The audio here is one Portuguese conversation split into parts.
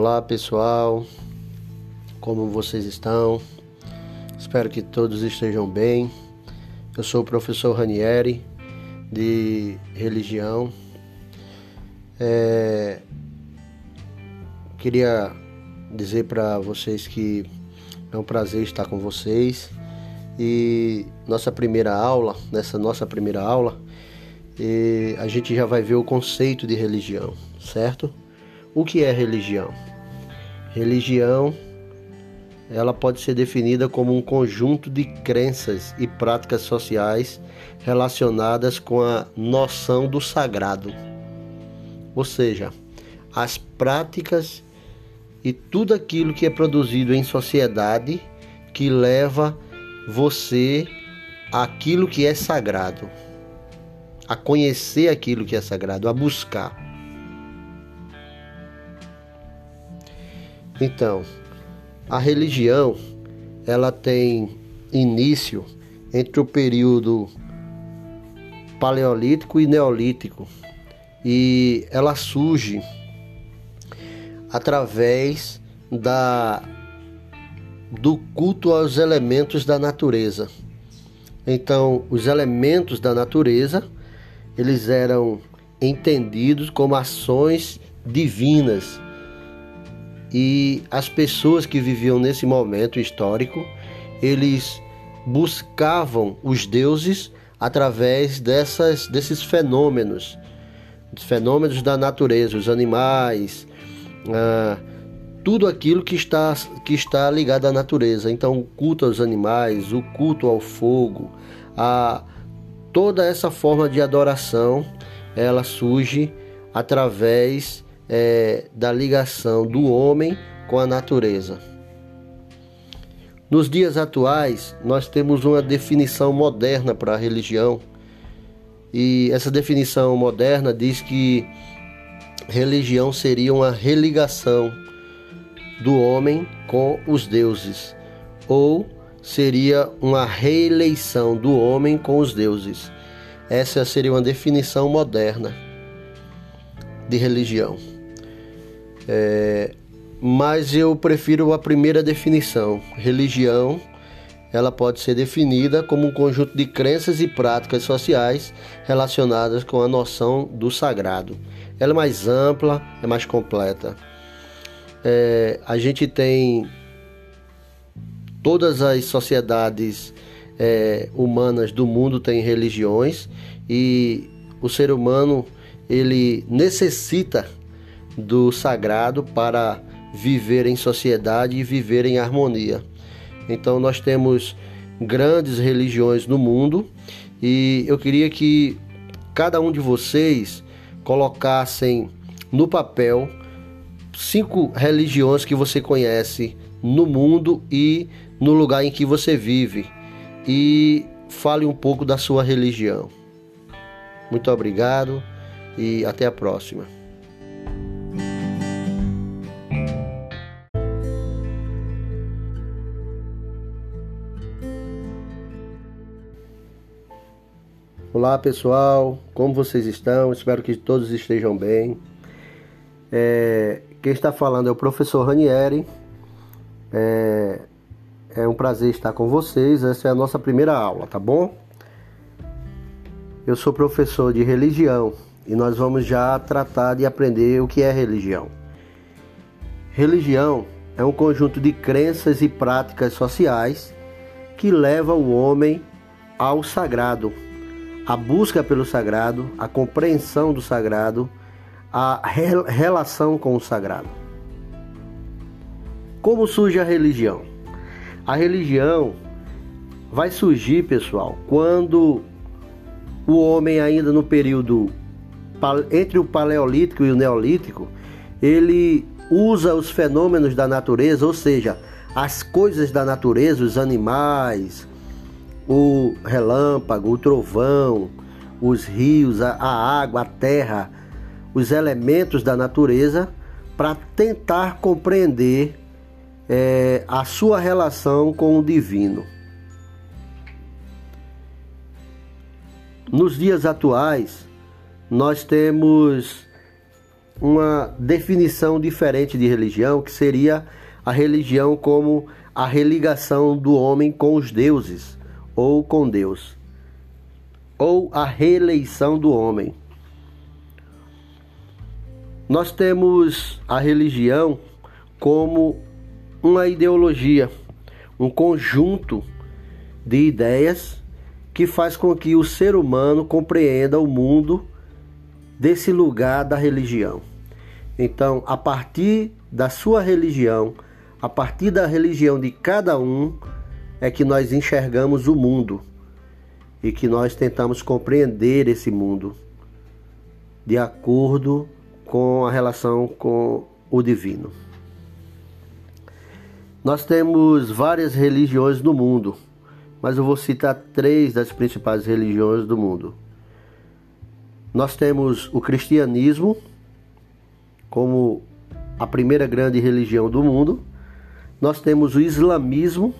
Olá pessoal, como vocês estão? Espero que todos estejam bem. Eu sou o professor Ranieri de religião. É... Queria dizer para vocês que é um prazer estar com vocês e nossa primeira aula, nessa nossa primeira aula, a gente já vai ver o conceito de religião, certo? O que é religião? Religião ela pode ser definida como um conjunto de crenças e práticas sociais relacionadas com a noção do sagrado. Ou seja, as práticas e tudo aquilo que é produzido em sociedade que leva você àquilo que é sagrado, a conhecer aquilo que é sagrado, a buscar. Então, a religião ela tem início entre o período paleolítico e neolítico e ela surge através da do culto aos elementos da natureza. Então, os elementos da natureza, eles eram entendidos como ações divinas e as pessoas que viviam nesse momento histórico, eles buscavam os deuses através dessas, desses fenômenos, fenômenos da natureza, os animais, ah, tudo aquilo que está, que está ligado à natureza. Então, o culto aos animais, o culto ao fogo, a toda essa forma de adoração, ela surge através é, da ligação do homem com a natureza. Nos dias atuais, nós temos uma definição moderna para a religião, e essa definição moderna diz que religião seria uma religação do homem com os deuses, ou seria uma reeleição do homem com os deuses. Essa seria uma definição moderna de religião. É, mas eu prefiro a primeira definição. Religião, ela pode ser definida como um conjunto de crenças e práticas sociais relacionadas com a noção do sagrado. Ela é mais ampla, é mais completa. É, a gente tem todas as sociedades é, humanas do mundo têm religiões e o ser humano ele necessita do sagrado para viver em sociedade e viver em harmonia. Então nós temos grandes religiões no mundo e eu queria que cada um de vocês colocassem no papel cinco religiões que você conhece no mundo e no lugar em que você vive e fale um pouco da sua religião. Muito obrigado e até a próxima. Olá pessoal, como vocês estão? Espero que todos estejam bem. É, quem está falando é o professor Ranieri. É, é um prazer estar com vocês. Essa é a nossa primeira aula, tá bom? Eu sou professor de religião e nós vamos já tratar de aprender o que é religião. Religião é um conjunto de crenças e práticas sociais que leva o homem ao sagrado a busca pelo sagrado, a compreensão do sagrado, a relação com o sagrado. Como surge a religião? A religião vai surgir, pessoal, quando o homem ainda no período entre o paleolítico e o neolítico, ele usa os fenômenos da natureza, ou seja, as coisas da natureza, os animais, o relâmpago, o trovão, os rios, a, água, a terra, os elementos da natureza, para tentar compreender é, a sua relação com o divino. Nos dias atuais, nós temos uma definição diferente de religião, que seria a religião como a religação do homem com os deuses ou com Deus, ou a reeleição do homem. Nós temos a religião como uma ideologia, um conjunto de ideias que faz com que o ser humano compreenda o mundo desse lugar da religião. Então, a partir da sua religião, a partir da religião de cada um, é que nós enxergamos o mundo e que nós tentamos compreender esse mundo de acordo com a relação com o divino. Nós temos várias religiões no mundo, mas eu vou citar três das principais religiões do mundo. Nós temos o cristianismo como a primeira grande religião do mundo. Nós temos o islamismo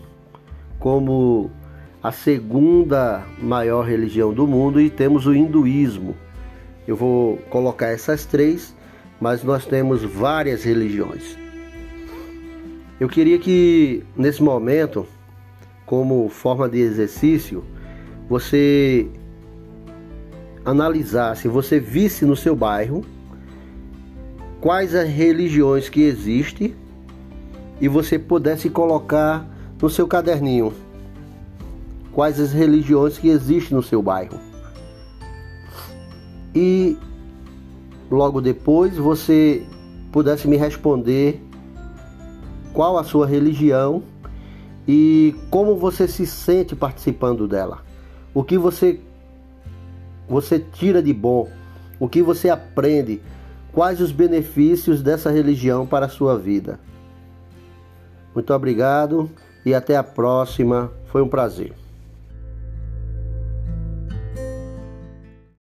como a segunda maior religião do mundo e temos o hinduísmo. Eu vou colocar essas três, mas nós temos várias religiões. Eu queria que nesse momento, como forma de exercício, você analisasse, você visse no seu bairro quais as religiões que existem e você pudesse colocar no seu caderninho quais as religiões que existem no seu bairro. E logo depois você pudesse me responder qual a sua religião e como você se sente participando dela. O que você você tira de bom? O que você aprende? Quais os benefícios dessa religião para a sua vida? Muito obrigado e até a próxima. Foi um prazer.